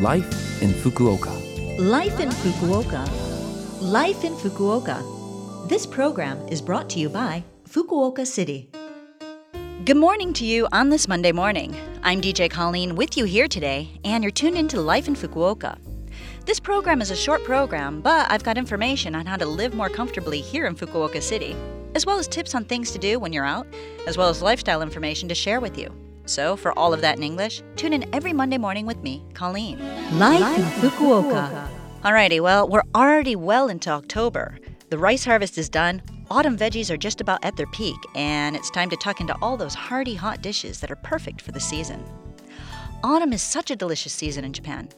Life in Fukuoka. Life in Fukuoka. Life in Fukuoka. This program is brought to you by Fukuoka City. Good morning to you on this Monday morning. I'm DJ Colleen with you here today, and you're tuned into Life in Fukuoka. This program is a short program, but I've got information on how to live more comfortably here in Fukuoka City, as well as tips on things to do when you're out, as well as lifestyle information to share with you. So, for all of that in English, tune in every Monday morning with me, Colleen. Life in Fukuoka. Alrighty, well, we're already well into October. The rice harvest is done, autumn veggies are just about at their peak, and it's time to tuck into all those hearty hot dishes that are perfect for the season. Autumn is such a delicious season in Japan.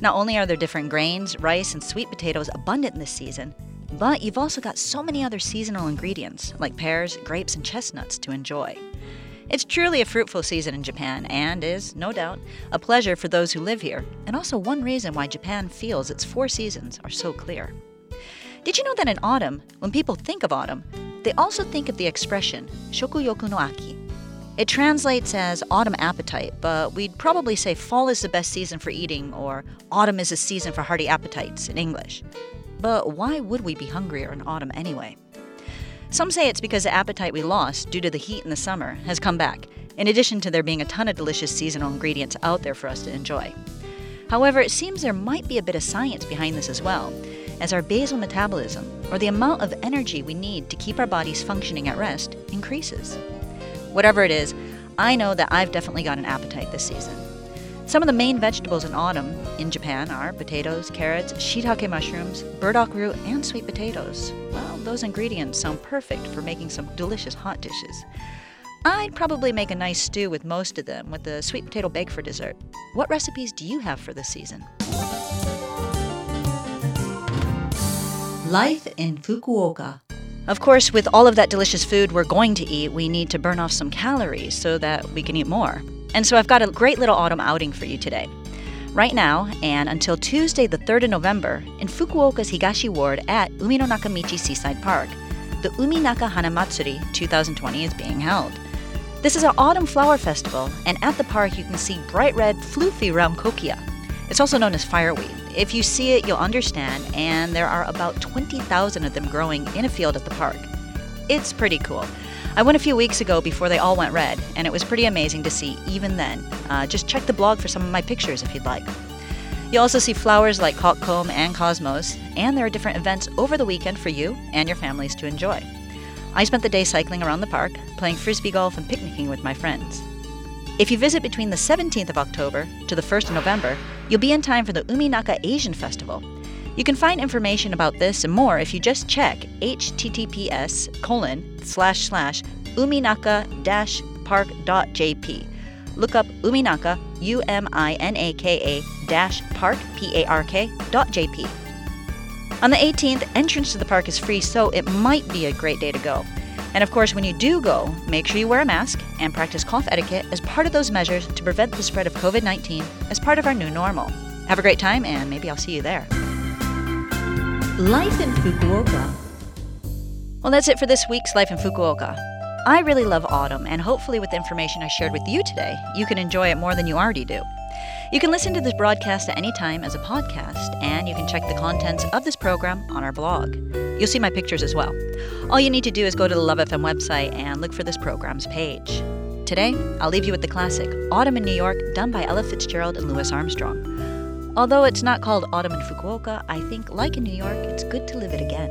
Not only are there different grains, rice, and sweet potatoes abundant this season, but you've also got so many other seasonal ingredients like pears, grapes, and chestnuts to enjoy. It's truly a fruitful season in Japan and is, no doubt, a pleasure for those who live here, and also one reason why Japan feels its four seasons are so clear. Did you know that in autumn, when people think of autumn, they also think of the expression shokuyoku no aki? It translates as autumn appetite, but we'd probably say fall is the best season for eating or autumn is a season for hearty appetites in English. But why would we be hungrier in autumn anyway? Some say it's because the appetite we lost due to the heat in the summer has come back, in addition to there being a ton of delicious seasonal ingredients out there for us to enjoy. However, it seems there might be a bit of science behind this as well, as our basal metabolism, or the amount of energy we need to keep our bodies functioning at rest, increases. Whatever it is, I know that I've definitely got an appetite this season. Some of the main vegetables in autumn in Japan are potatoes, carrots, shiitake mushrooms, burdock root, and sweet potatoes. Well, those ingredients sound perfect for making some delicious hot dishes. I'd probably make a nice stew with most of them with a sweet potato bake for dessert. What recipes do you have for this season? Life in Fukuoka. Of course, with all of that delicious food we're going to eat, we need to burn off some calories so that we can eat more. And so I've got a great little autumn outing for you today. Right now, and until Tuesday, the 3rd of November, in Fukuoka's Higashi Ward at Umino Nakamichi Seaside Park, the Uminaka Hanamatsuri 2020 is being held. This is an autumn flower festival, and at the park you can see bright red, floofy round kochia. It's also known as fireweed. If you see it, you'll understand, and there are about 20,000 of them growing in a field at the park. It's pretty cool. I went a few weeks ago before they all went red, and it was pretty amazing to see even then. Uh, just check the blog for some of my pictures if you'd like. You'll also see flowers like cockcomb and cosmos, and there are different events over the weekend for you and your families to enjoy. I spent the day cycling around the park, playing frisbee golf, and picnicking with my friends. If you visit between the 17th of October to the 1st of November, you'll be in time for the Uminaka Asian Festival. You can find information about this and more if you just check https colon slash slash uminaka park.jp. Look up Uminaka, U M I N A K A dash park, P A R K dot JP. On the 18th, entrance to the park is free, so it might be a great day to go. And of course, when you do go, make sure you wear a mask and practice cough etiquette as part of those measures to prevent the spread of COVID 19 as part of our new normal. Have a great time, and maybe I'll see you there. Life in Fukuoka. Well, that's it for this week's Life in Fukuoka. I really love autumn, and hopefully, with the information I shared with you today, you can enjoy it more than you already do. You can listen to this broadcast at any time as a podcast, and you can check the contents of this program on our blog. You'll see my pictures as well. All you need to do is go to the Love FM website and look for this program's page. Today, I'll leave you with the classic Autumn in New York, done by Ella Fitzgerald and Louis Armstrong. Although it's not called Autumn in Fukuoka, I think, like in New York, it's good to live it again.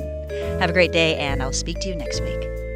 Have a great day, and I'll speak to you next week.